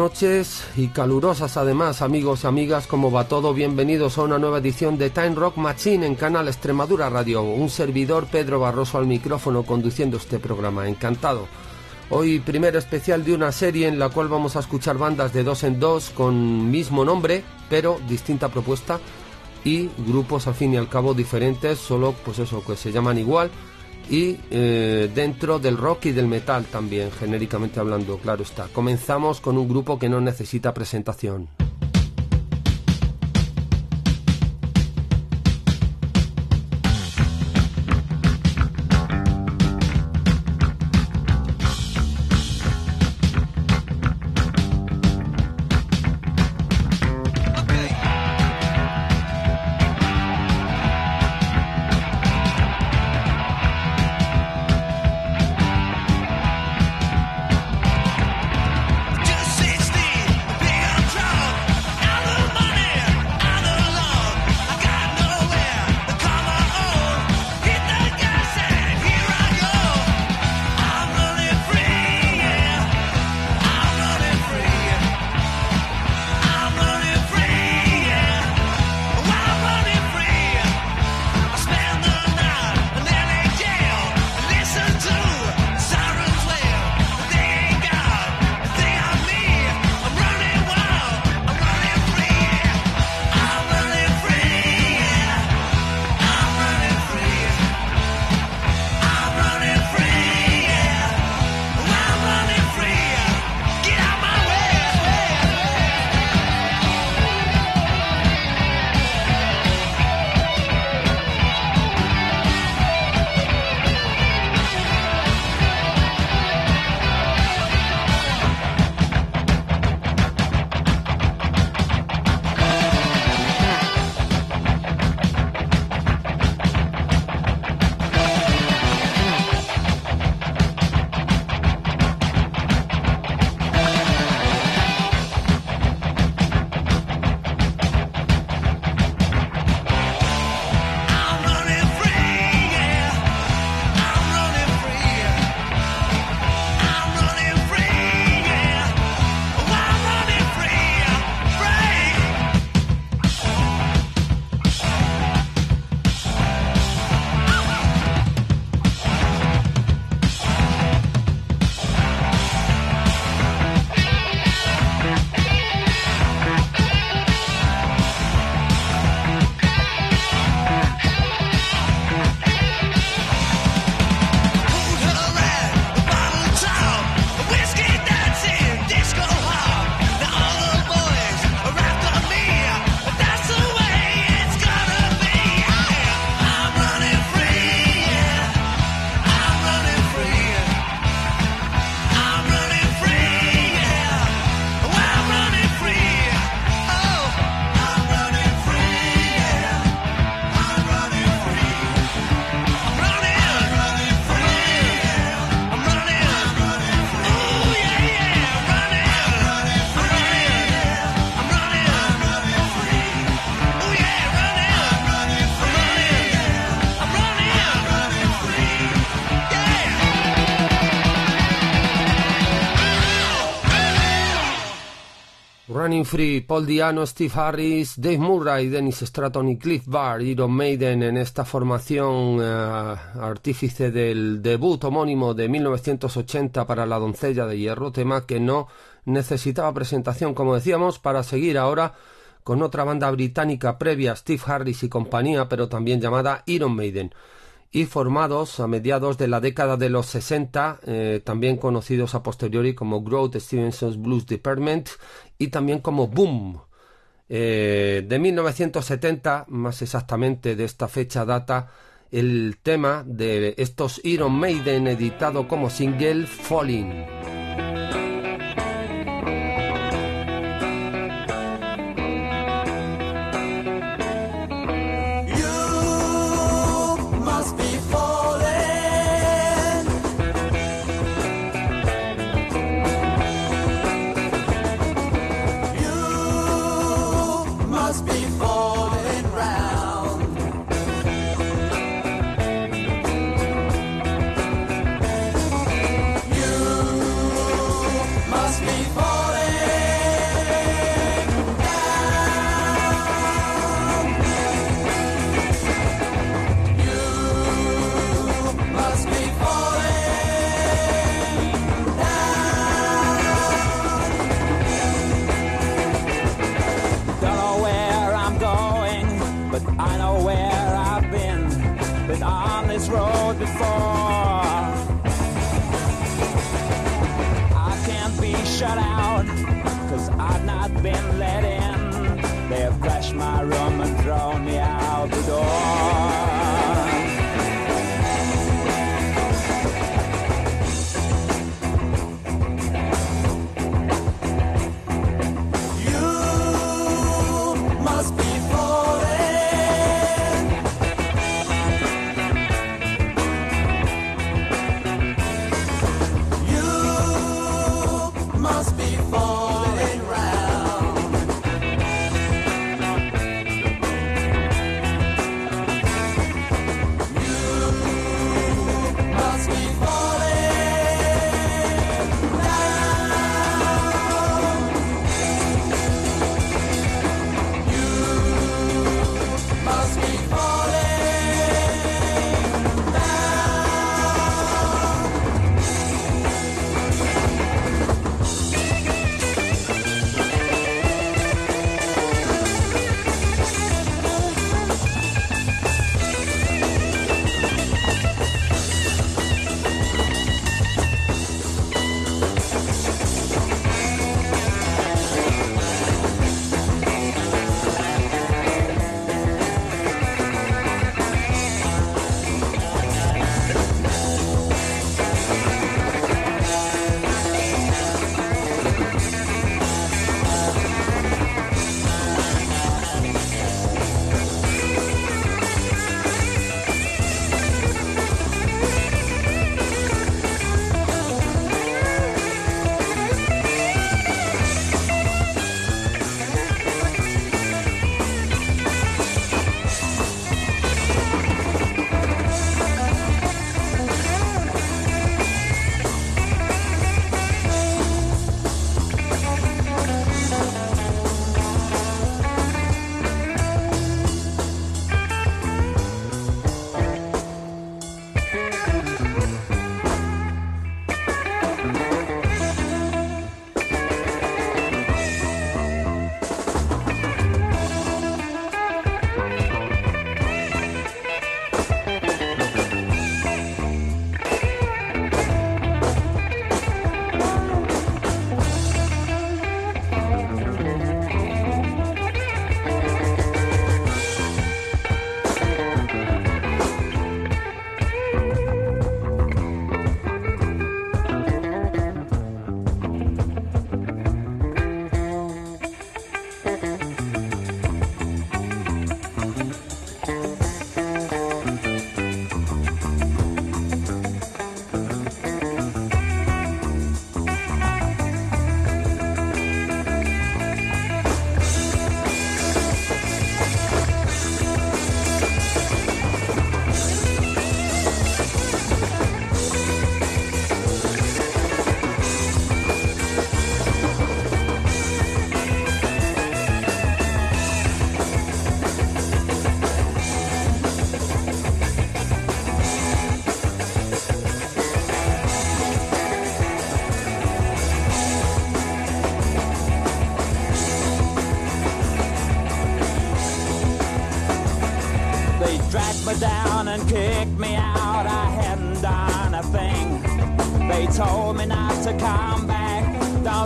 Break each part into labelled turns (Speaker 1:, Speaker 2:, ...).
Speaker 1: Noches y calurosas además amigos y amigas, ¿cómo va todo? Bienvenidos a una nueva edición de Time Rock Machine en Canal Extremadura Radio. Un servidor Pedro Barroso al micrófono conduciendo este programa, encantado. Hoy primer especial de una serie en la cual vamos a escuchar bandas de dos en dos con mismo nombre, pero distinta propuesta y grupos al fin y al cabo diferentes, solo pues eso, que se llaman igual y eh, dentro del rock y del metal también, genéricamente hablando, claro está. Comenzamos con un grupo que no necesita presentación. Free, Paul Diano, Steve Harris, Dave Murray, Dennis Stratton y Cliff Barr, Iron Maiden en esta formación eh, artífice del debut homónimo de 1980 para La Doncella de Hierro, tema que no necesitaba presentación, como decíamos, para seguir ahora con otra banda británica previa, Steve Harris y compañía, pero también llamada Iron Maiden y formados a mediados de la década de los 60, eh, también conocidos a posteriori como Growth Stevenson's Blues Department y también como Boom.
Speaker 2: Eh, de 1970, más exactamente de esta fecha data el tema de estos Iron Maiden editado como single Falling.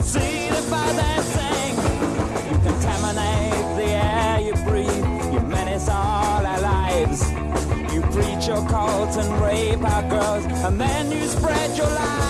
Speaker 3: Seated by their sink, you contaminate the air you breathe. You menace all our lives.
Speaker 2: You preach your cult and rape our girls, and then you spread your lies.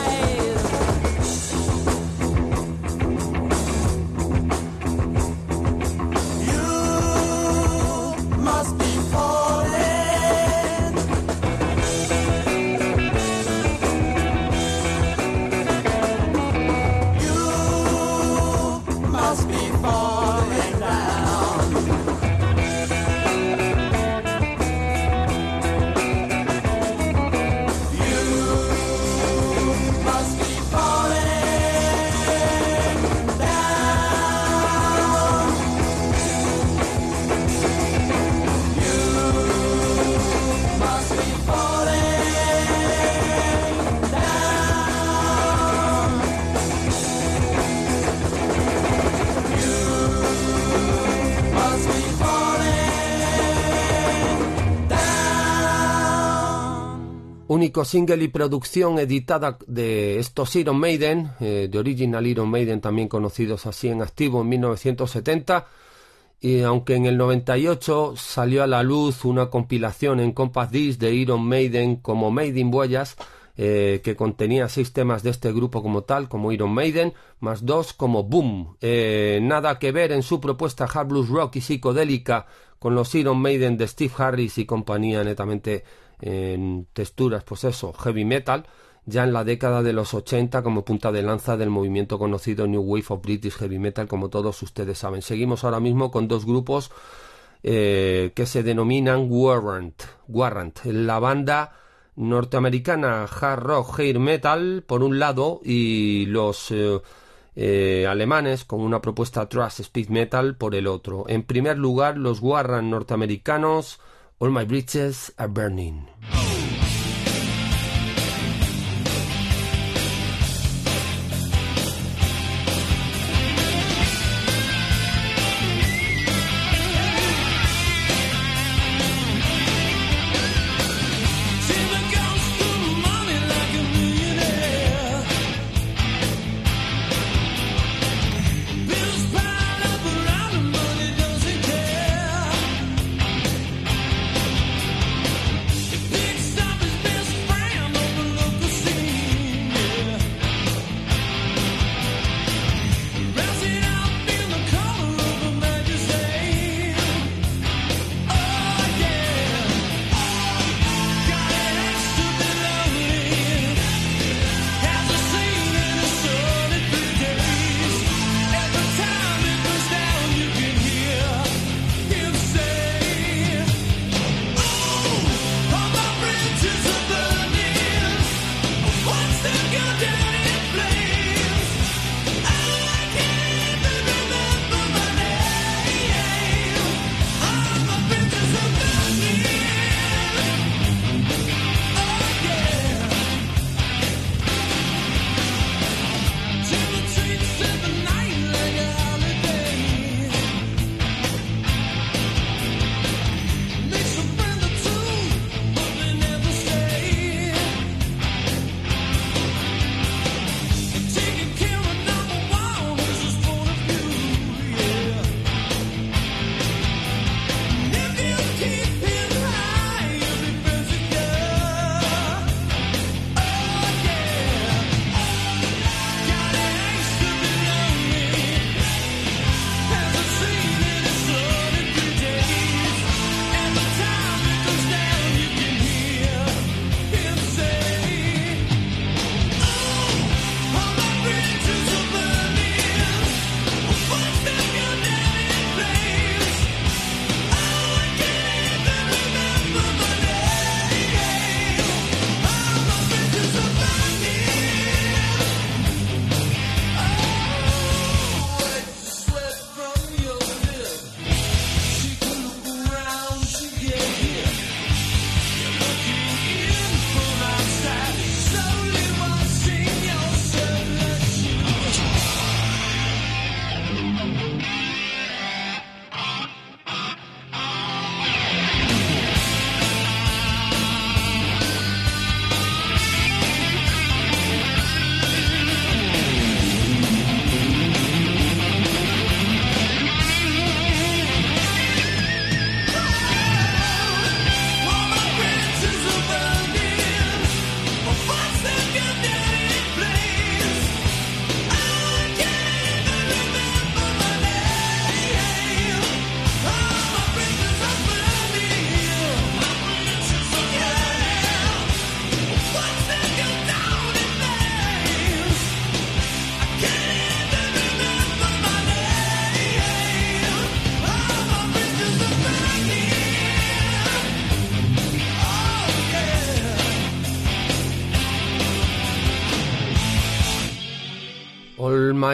Speaker 4: Único single y producción editada de estos Iron Maiden, eh, de Original Iron Maiden, también conocidos así en activo en 1970. Y aunque en el 98 salió a la luz una compilación en Compass Disc de Iron Maiden como Made in eh, que contenía seis temas de este grupo como tal, como Iron Maiden, más dos como Boom. Eh, nada que ver en su propuesta hard blues rock y psicodélica con los Iron Maiden de Steve Harris y compañía netamente en texturas, pues eso, heavy metal, ya en la década de los 80 como punta de lanza del movimiento conocido New Wave of British Heavy Metal, como todos ustedes saben. Seguimos ahora mismo con dos grupos eh, que se denominan Warrant. Warrant, la banda norteamericana hard rock hair metal por un lado y los eh, eh, alemanes con una propuesta thrash speed metal por el otro. En primer lugar, los Warrant norteamericanos All my bridges are burning.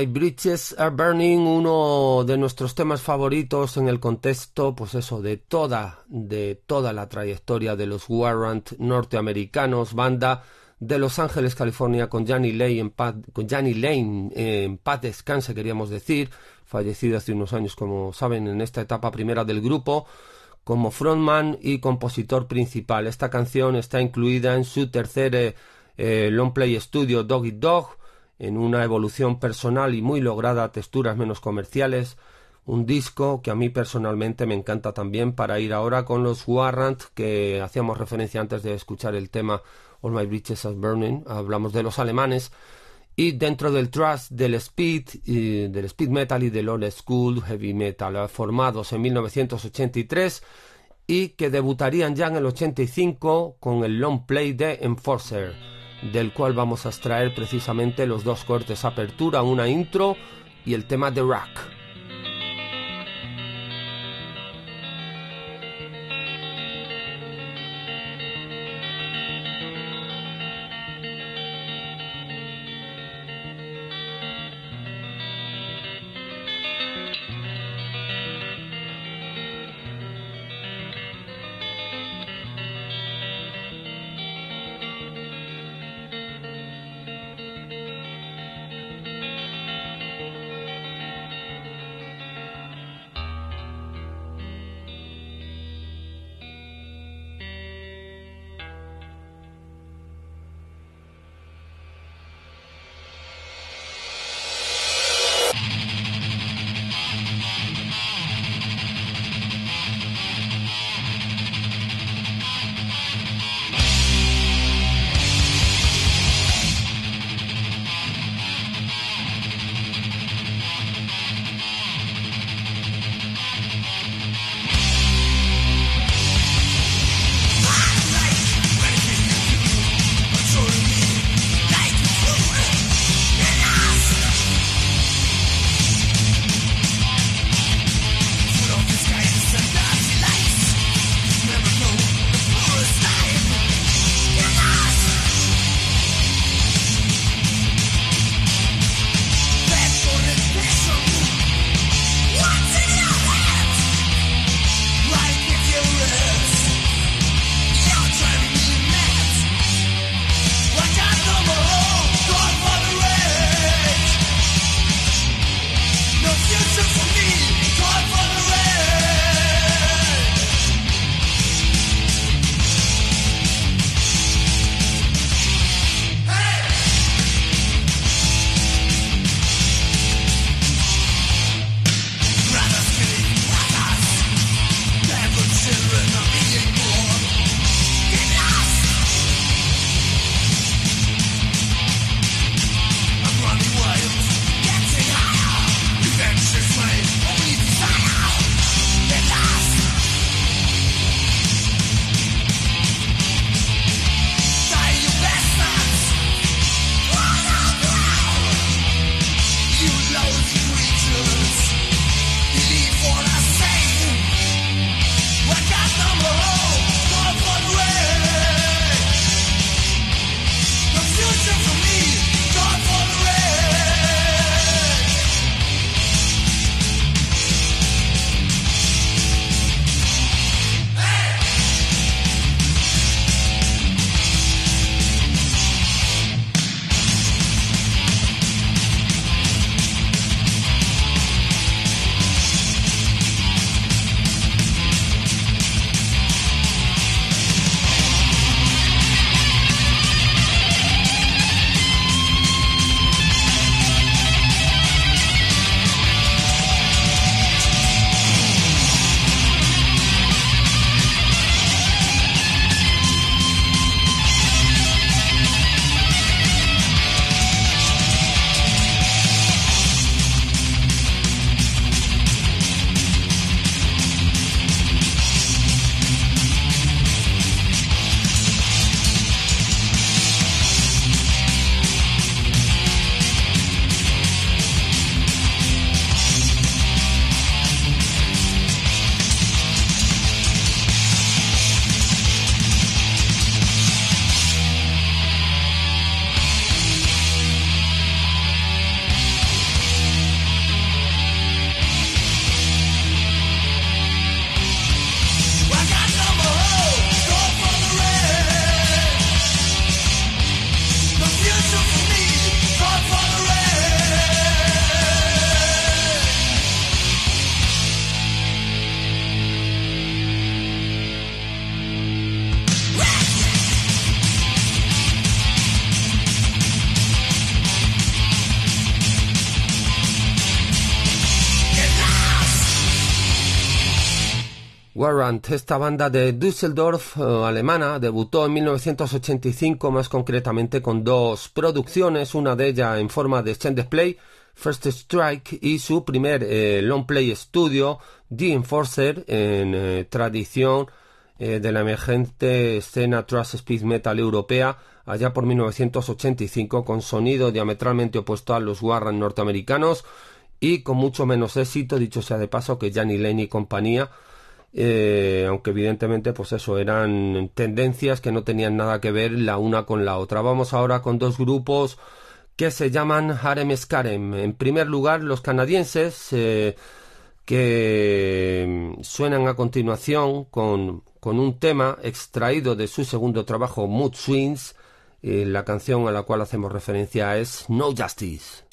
Speaker 4: My Bridges Are Burning, uno de nuestros temas favoritos en el contexto, pues eso, de toda, de toda la trayectoria de los Warrant norteamericanos, banda de Los Ángeles, California, con Johnny Lane en paz, con Johnny Lane en descanse, queríamos decir, fallecido hace unos años, como saben, en esta etapa primera del grupo, como frontman y compositor principal. Esta canción está incluida en su tercer eh, long play estudio Doggy Dog, en una evolución personal y muy lograda a texturas menos comerciales, un disco que a mí personalmente me encanta también para ir ahora con los Warrant que hacíamos referencia antes de escuchar el tema All My Bridges Are Burning, hablamos de los alemanes y dentro del trust del speed del speed metal y del old school heavy metal formados en 1983 y que debutarían ya en el 85 con el long play de Enforcer del cual vamos a extraer precisamente los dos cortes apertura, una intro y el tema de Rock. Esta banda de Düsseldorf eh, alemana, debutó en 1985 más concretamente con dos producciones, una de ellas en forma de extended play, First Strike, y su primer eh, long play estudio, The Enforcer, en eh, tradición de la emergente escena thrash speed metal europea, allá por 1985, con sonido diametralmente opuesto a los Warrant norteamericanos y con mucho menos éxito, dicho sea de paso, que Johnny Lane y compañía, eh, aunque evidentemente pues eso eran tendencias que no tenían nada que ver la una con la otra. Vamos ahora con dos grupos que se llaman Harem Skarem. En primer lugar, los canadienses eh, que suenan a continuación con, con, un tema extraído de su segundo trabajo Mood Swings. Eh, la canción a la cual hacemos referencia es No Justice.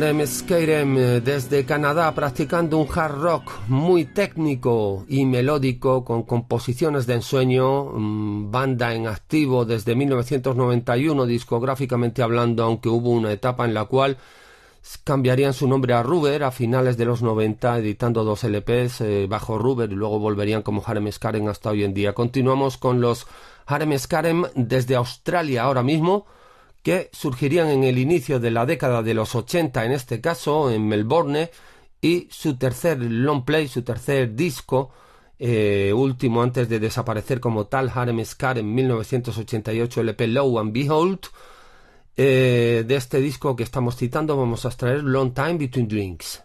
Speaker 2: Skyrim eh, desde Canadá practicando un hard rock muy técnico y melódico con composiciones de ensueño, mm, banda en activo desde 1991 discográficamente hablando, aunque hubo una etapa en la cual cambiarían su nombre a Ruber a finales de los 90 editando dos LPs eh, bajo Ruber y luego volverían como Harem Skyrim hasta hoy en día. Continuamos con los Harem Skyrim desde Australia ahora mismo que surgirían en el inicio de la década de los 80, en este caso en Melbourne, y su tercer long play, su tercer disco, eh, último antes de desaparecer como tal, Harem Scar en 1988, LP Low and Behold. Eh, de este disco que estamos citando vamos a extraer Long Time Between Drinks.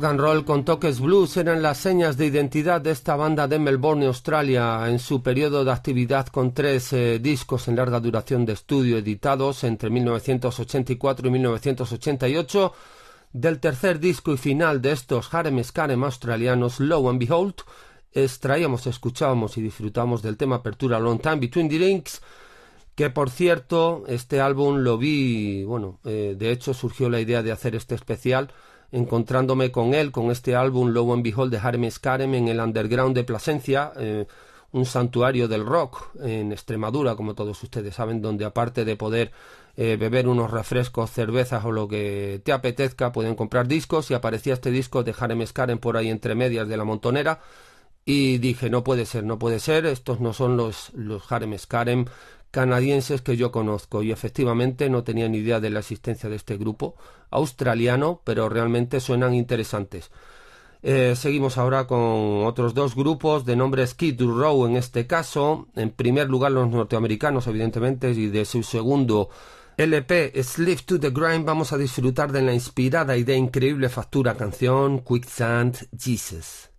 Speaker 2: Rock and roll con toques blues eran las señas de identidad de esta banda de Melbourne, Australia, en su periodo de actividad con tres eh, discos en larga duración de estudio editados entre 1984 y 1988. Del tercer disco y final de estos Harem Scarem australianos, Low and Behold, extraíamos, escuchábamos y disfrutamos del tema apertura Long Time Between the Rings, que por cierto, este álbum lo vi, bueno, eh, de hecho surgió la idea de hacer este especial encontrándome con él, con este álbum Low and Behold de Harem Scarem en el underground de Plasencia, eh, un santuario del rock en Extremadura, como todos ustedes saben, donde aparte de poder eh, beber unos refrescos, cervezas o lo que te apetezca, pueden comprar discos. Y aparecía este disco de Harem Scarem por ahí entre medias de la montonera.
Speaker 4: Y dije, no puede ser, no puede ser, estos no son los, los Harem Scarem canadienses que yo conozco y efectivamente no tenía ni idea de la existencia de este grupo australiano, pero realmente suenan interesantes. Eh, seguimos ahora con otros dos grupos de nombre Skid Row en este caso. En primer lugar los norteamericanos, evidentemente, y de su segundo LP Slip to the Grind vamos a disfrutar de la inspirada y de increíble factura canción Quicksand Jesus.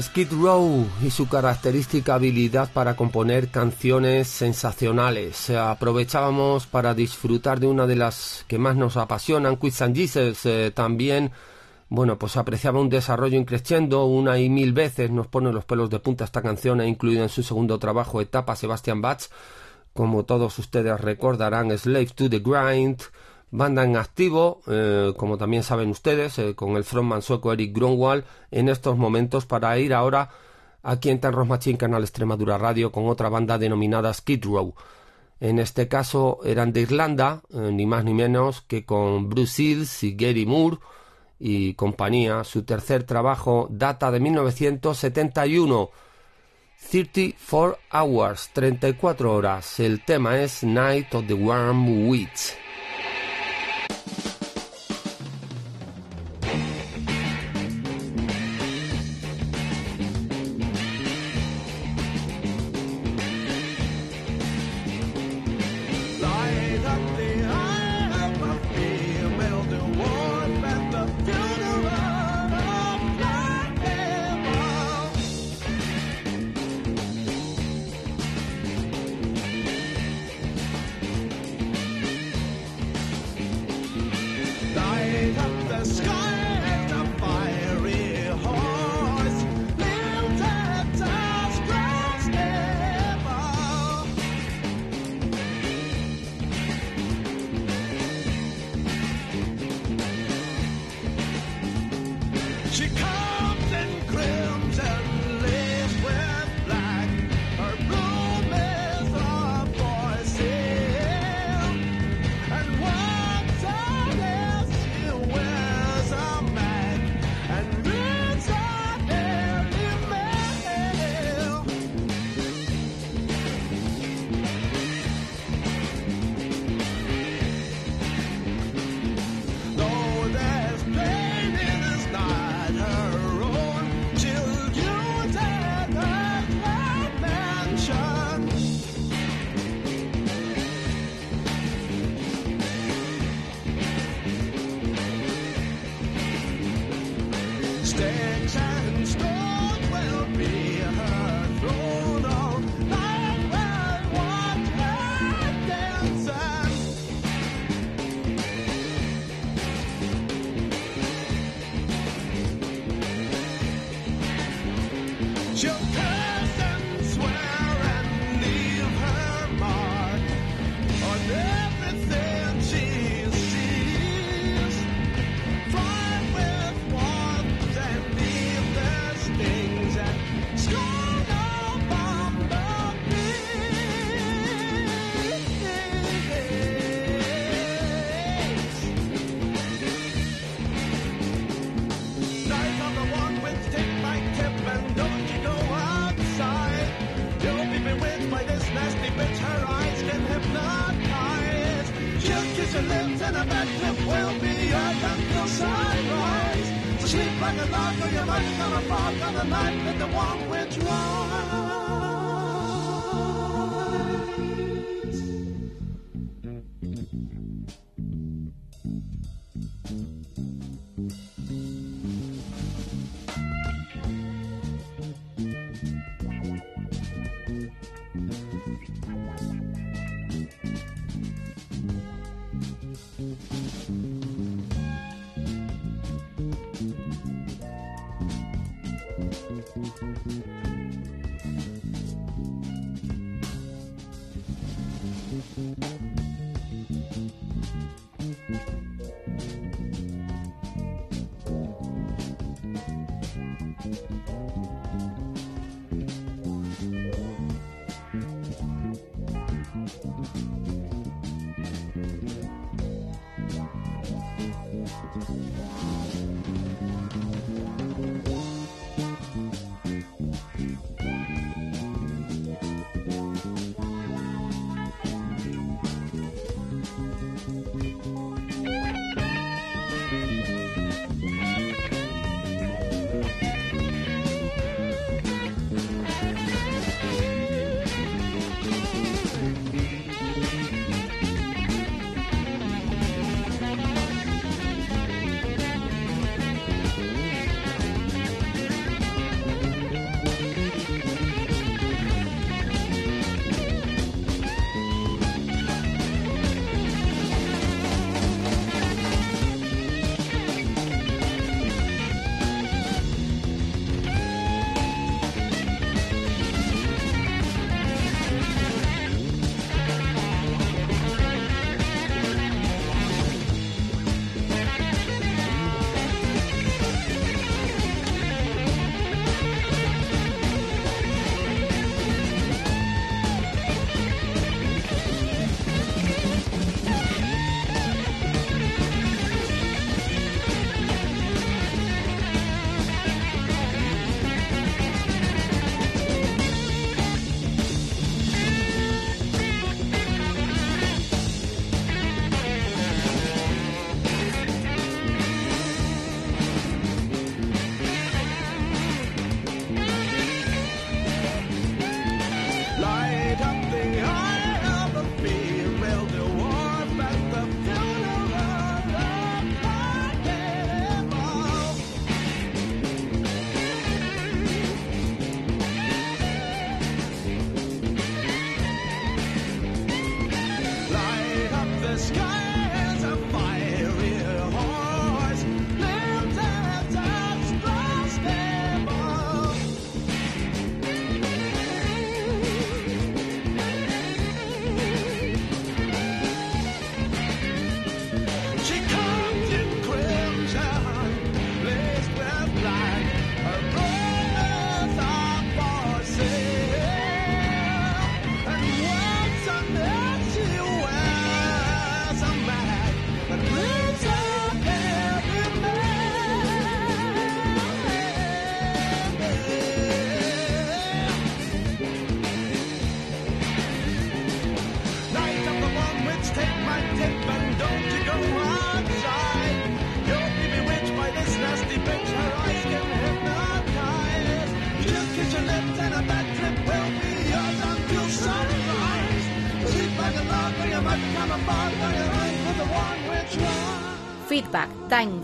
Speaker 1: Skid Row y su característica habilidad para componer canciones sensacionales. Aprovechábamos para disfrutar de una de las que más nos apasionan, Quiz and Jesus. Eh, también, bueno, pues apreciaba un desarrollo increciendo una y mil veces nos pone los pelos de punta esta canción, incluida en su segundo trabajo, Etapa Sebastian Bach. Como todos ustedes recordarán, Slave to the Grind, banda en activo, eh, como también saben ustedes, eh, con el frontman sueco Eric Grunwald en estos momentos para ir ahora aquí en Tan Canal Extremadura Radio con otra banda denominada Skid Row. En este caso eran de Irlanda, eh, ni más ni menos que con Bruce Hills y Gary Moore y compañía. Su tercer trabajo data de 1971. 34 Hours, 34 horas. El tema es Night of the Warm Witch.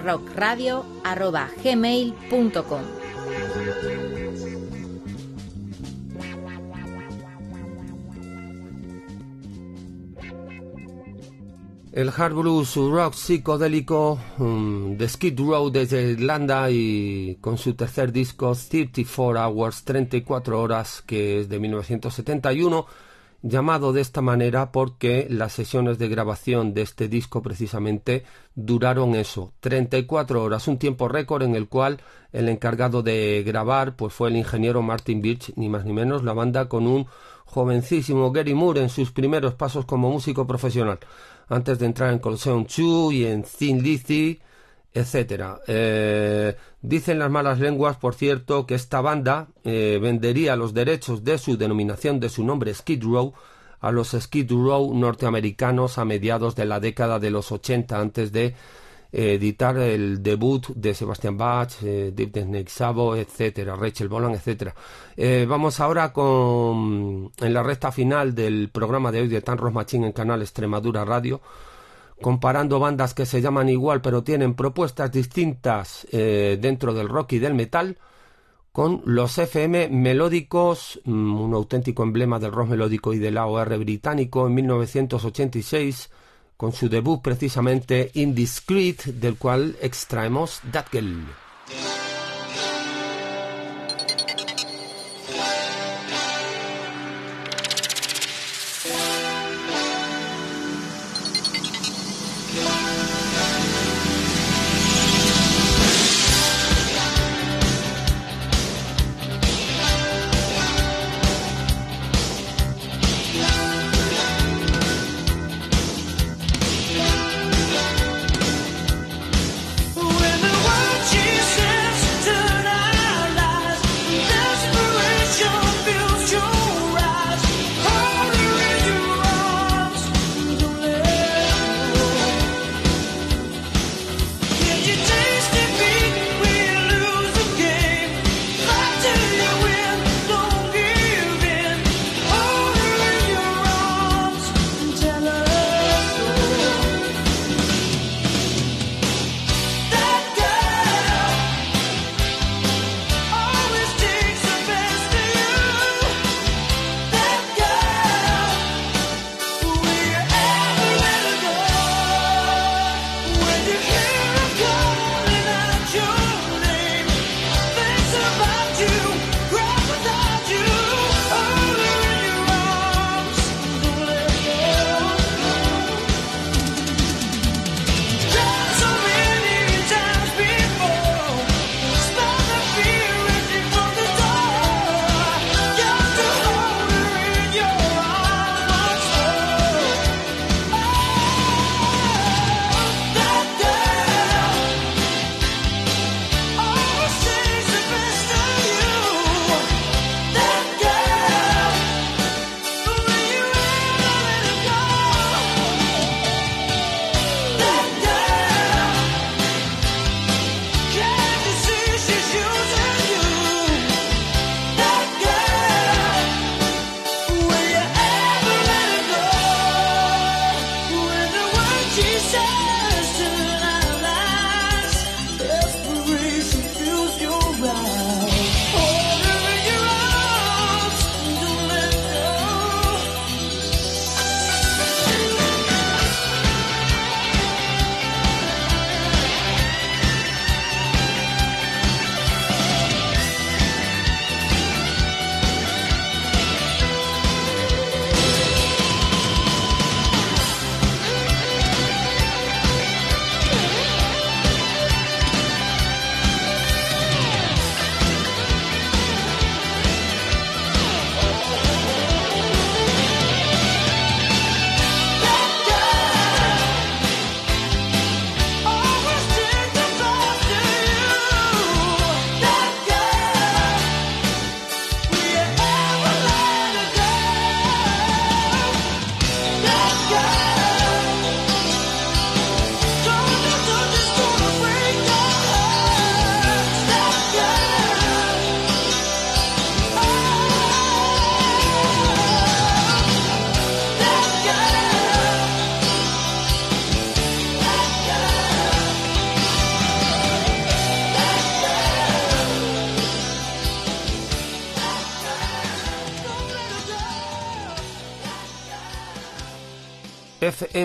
Speaker 5: timerockradio.gmail.com
Speaker 4: El hard blues rock psicodélico um, de Skid Row desde Irlanda y con su tercer disco 34 Hours, 34 horas, que es de 1971, llamado de esta manera porque las sesiones de grabación de este disco precisamente duraron eso, 34 horas, un tiempo récord en el cual el encargado de grabar pues fue el ingeniero Martin Birch, ni más ni menos, la banda con un jovencísimo Gary Moore en sus primeros pasos como músico profesional. Antes de entrar en Colosseum 2 y en Thin Lizzy, etcétera. Eh, dicen las malas lenguas, por cierto, que esta banda eh, vendería los derechos de su denominación de su nombre Skid Row a los Skid Row norteamericanos a mediados de la década de los 80 antes de editar el debut de Sebastian Bach, eh, Deep Snake Sabo, etcétera, Rachel Bolan, etcétera. Eh, vamos ahora con en la recta final del programa de hoy de Tan Ross en canal Extremadura Radio, comparando bandas que se llaman igual pero tienen propuestas distintas eh, dentro del rock y del metal con los FM melódicos, mm, un auténtico emblema del rock melódico y del AOR británico en 1986 con su debut precisamente Indiscreet, del cual extraemos That Girl.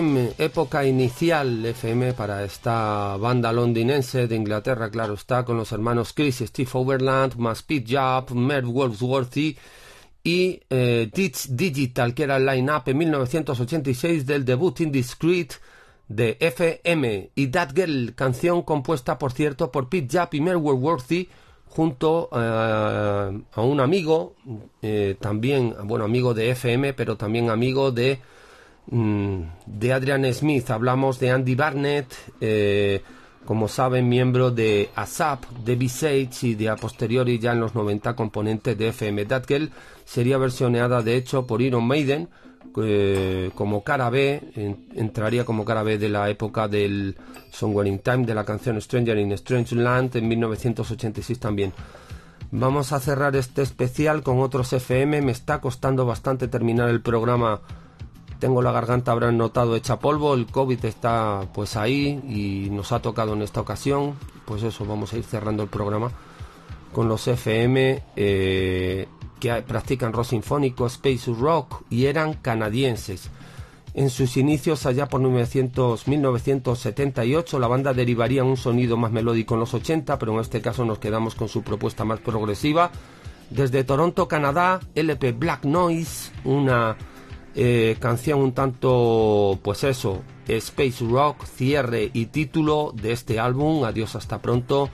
Speaker 4: Época inicial FM para esta banda londinense de Inglaterra, claro está, con los hermanos Chris, Steve Overland, más Pete Job, Merv Wolfsworthy y eh, Digital, que era el line-up en 1986 del debut Indiscreet de FM y That Girl, canción compuesta, por cierto, por Pete Job y Merv Wolfsworthy junto eh, a un amigo, eh, también, bueno, amigo de FM, pero también amigo de, de Adrian Smith. Hablamos de Andy Barnett, eh, como saben, miembro de ASAP, de B-Sage y de a posteriori ya en los 90 componentes de FM. That Girl sería versioneada de hecho por Iron Maiden eh, como cara B, entraría como cara B de la época del Somewhere in Time, de la canción Stranger in Strange Land en 1986 también. Vamos a cerrar este especial con otros FM. Me está costando bastante terminar el programa. Tengo la garganta, habrán notado, hecha polvo. El COVID está pues ahí y nos ha tocado en esta ocasión. Pues eso, vamos a ir cerrando el programa con los FM. Eh, que practican rock sinfónico, space rock y eran canadienses. En sus inicios, allá por 1900, 1978, la banda derivaría un sonido más melódico en los 80, pero en este caso nos quedamos con su propuesta más progresiva. Desde Toronto, Canadá, LP Black Noise, una eh, canción un tanto, pues eso, space rock, cierre y título de este álbum. Adiós, hasta pronto.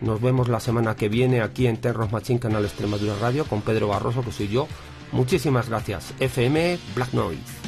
Speaker 4: Nos vemos la semana que viene aquí en Terros Machín, Canal Extremadura Radio, con Pedro Barroso, que soy yo. Muchísimas gracias. FM Black Noise.